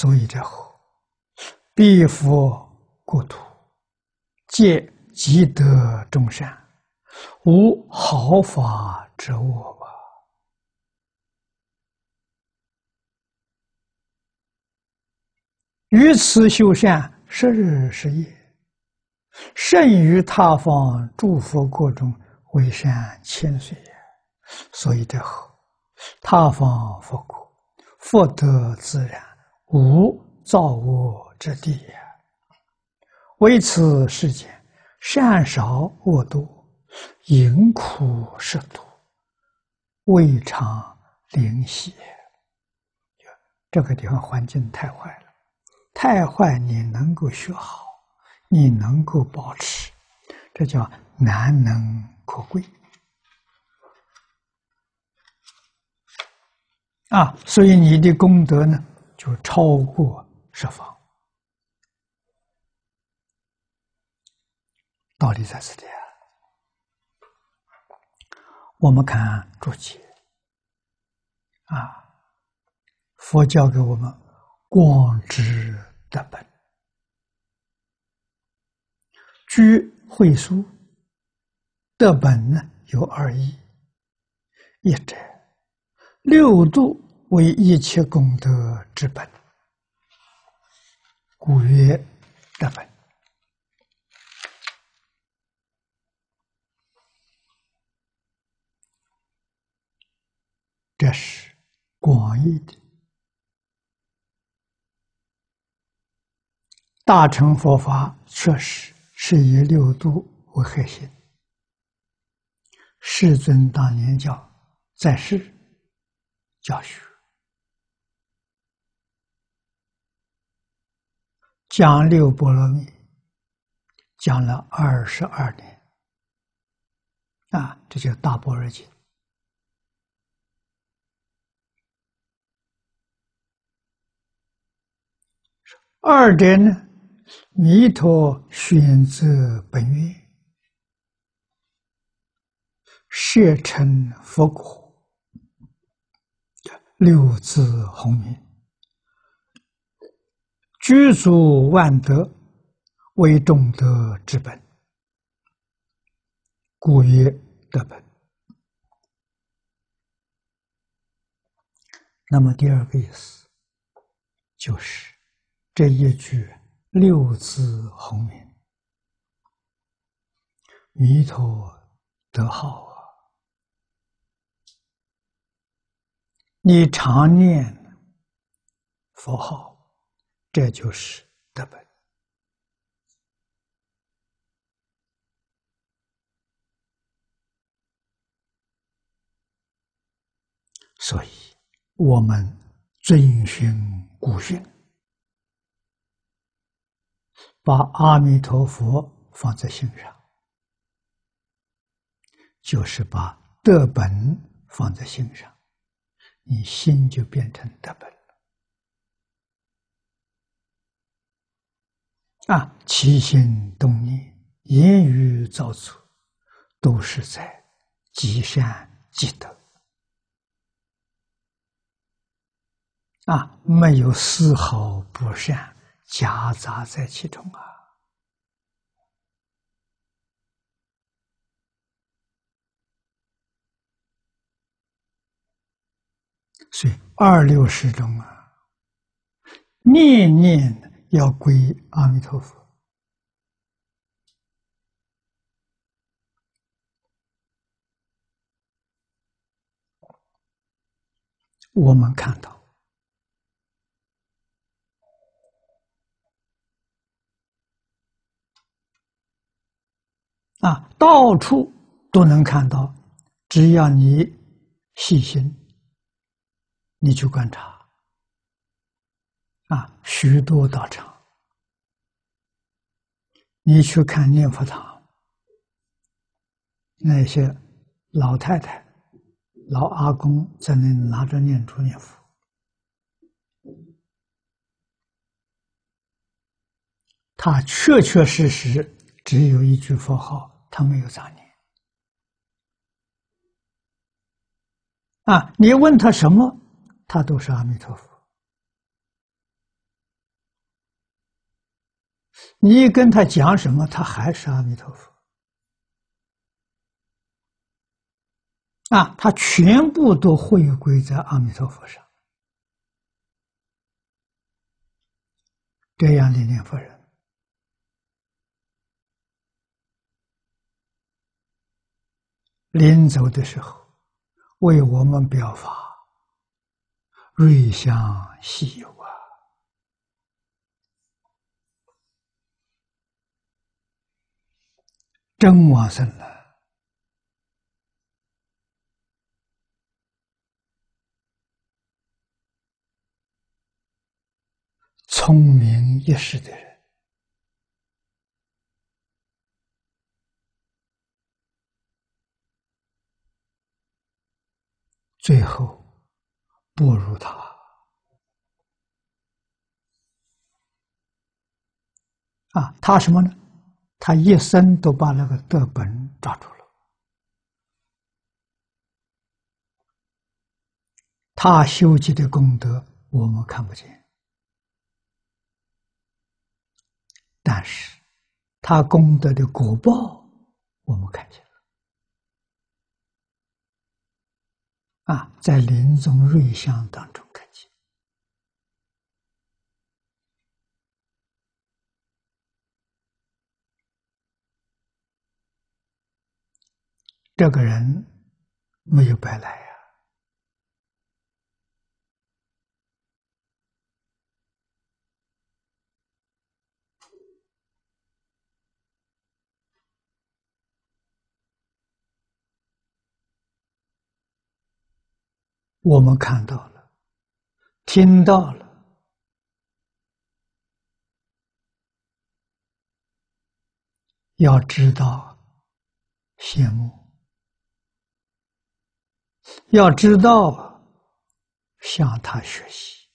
所以这后？必佛国土，皆积德众善，无毫发之物吧。于此修善，十日十夜，甚于他方诸佛国中为善千岁也。所以这后？他方佛国，福德自然，无造恶之地也。为此世间善少恶多，淫苦食多，未尝灵犀。这个地方环境太坏了，太坏你能够学好，你能够保持，这叫难能可贵。啊，所以你的功德呢，就超过十方。道理在此地啊。我们看注解啊，佛教给我们光之德本，居会书德本呢有二义，一者。六度为一切功德之本，故曰德本。这是广义的大乘佛法，确实是以六度为核心。世尊当年教在世。教学讲六波罗蜜，讲了二十二年，啊，这叫大般若经。二点呢，弥陀选择本愿，设成佛果。六字洪名，具足万德，为众德之本，故曰德本。那么第二个意思，就是这一句六字洪名，弥陀德号啊。你常念佛号，这就是德本。所以，我们遵循古训，把阿弥陀佛放在心上，就是把德本放在心上。你心就变成德本了啊！起心动念、言语造作，都是在积善积德啊，没有丝毫不善夹杂在其中啊。所以二六时中啊，念念要归阿弥陀佛。我们看到啊，到处都能看到，只要你细心。你去观察，啊，许多道场，你去看念佛堂，那些老太太、老阿公在那拿着念珠念佛，他确确实实只有一句佛号，他没有杂念。啊，你问他什么？他都是阿弥陀佛你跟他讲什么，他还是阿弥陀佛。啊，他全部都回归在阿弥陀佛上。这样的念佛人，临走的时候，为我们表法，瑞香西游啊！真往生了。聪明一世的人，最后不如他啊！他什么呢？他一生都把那个德本抓住了，他修集的功德我们看不见。但是，他功德的果报，我们看见了啊，在临终瑞相当中看见，这个人没有白来呀。我们看到了，听到了，要知道羡慕，要知道向他学习，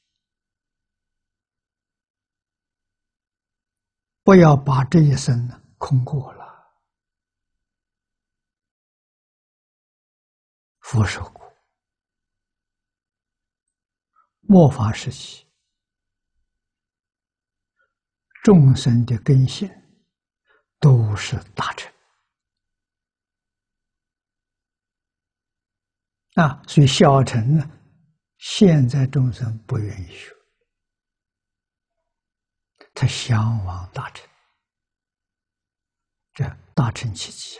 不要把这一生空过了，佛说过。末法时期，众生的根性都是大成啊，所以小乘呢，现在众生不愿意学，他向往大乘，这大乘奇迹。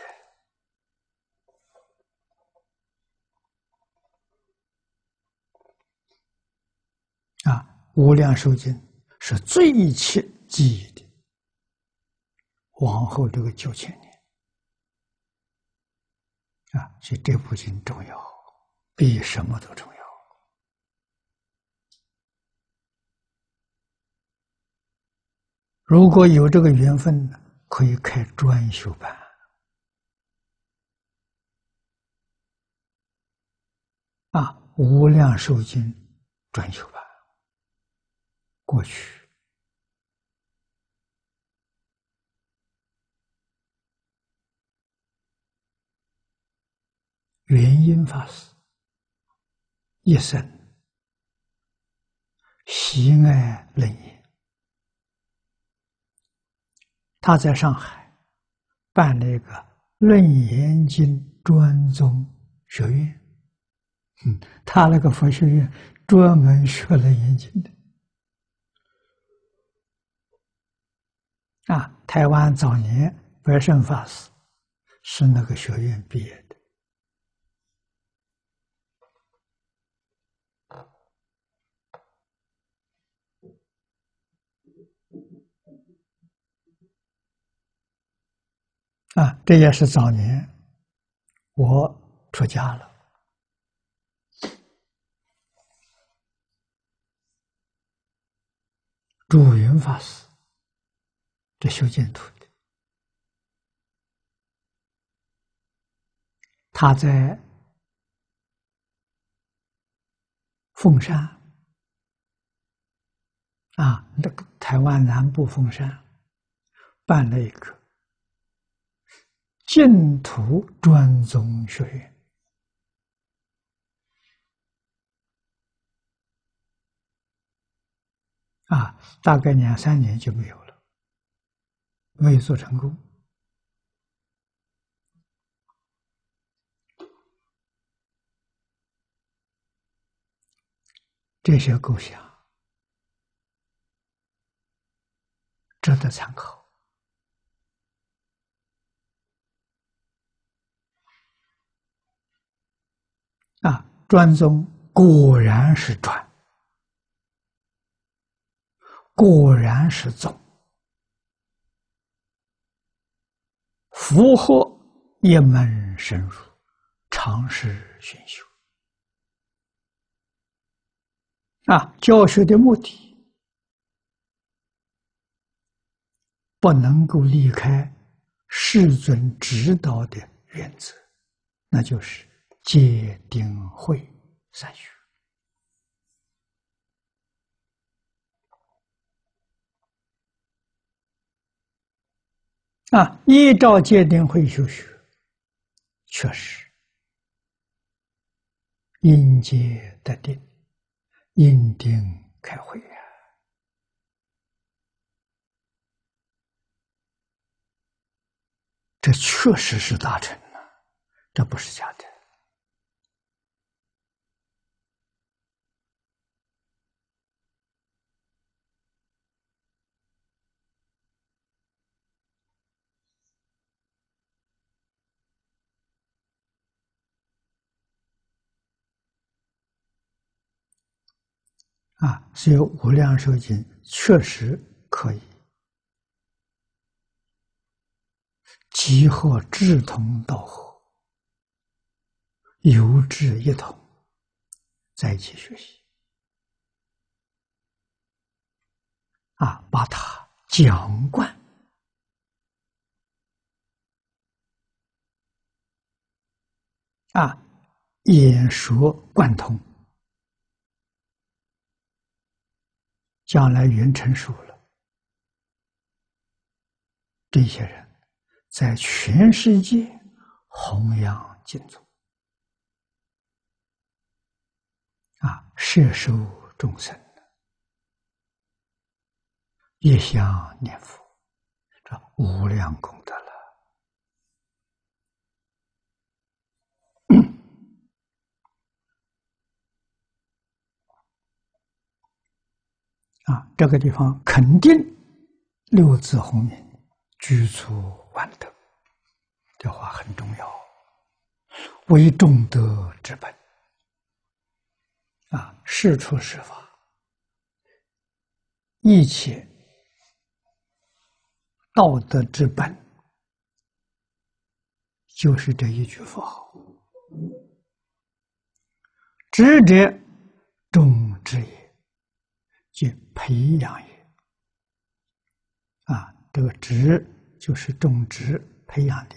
啊，无量寿经是最切记忆的。往后这个九千年，啊，所以这部经重要，比什么都重要。如果有这个缘分，可以开专修班。啊，无量寿经专修班。过去，原因法师一生喜爱论言，他在上海办了一个论言经专宗学院，嗯，他那个佛学院专门学论言经的。啊，台湾早年白胜法师是那个学院毕业的。啊，这也是早年我出家了，祝云法师。这修建土地，他在凤山啊，那个台湾南部凤山办了一个净土专宗学院啊，大概两三年就没有了。没有做成功。这些构想值得参考啊！专宗果然是专，果然是宗，符合一门深入，常识熏修。啊，教学的目的不能够离开世尊指导的原则，那就是戒定慧三学。啊，依照戒定慧修学，确实因戒得定。印定开会呀，这确实是大成了，这不是假的啊！所以《无量寿经》确实可以集合志同道合、有志一同在一起学习啊，把它讲贯啊，演说贯通。将来云成熟了，这些人在全世界弘扬净土，啊，摄受众生。一向念佛，这无量功德了。啊，这个地方肯定六字洪名，居处万德，这话很重要。为众德之本，啊，事出事法，一切道德之本，就是这一句佛号，知者众之也。去培养也，啊，这个植就是种植、培养的。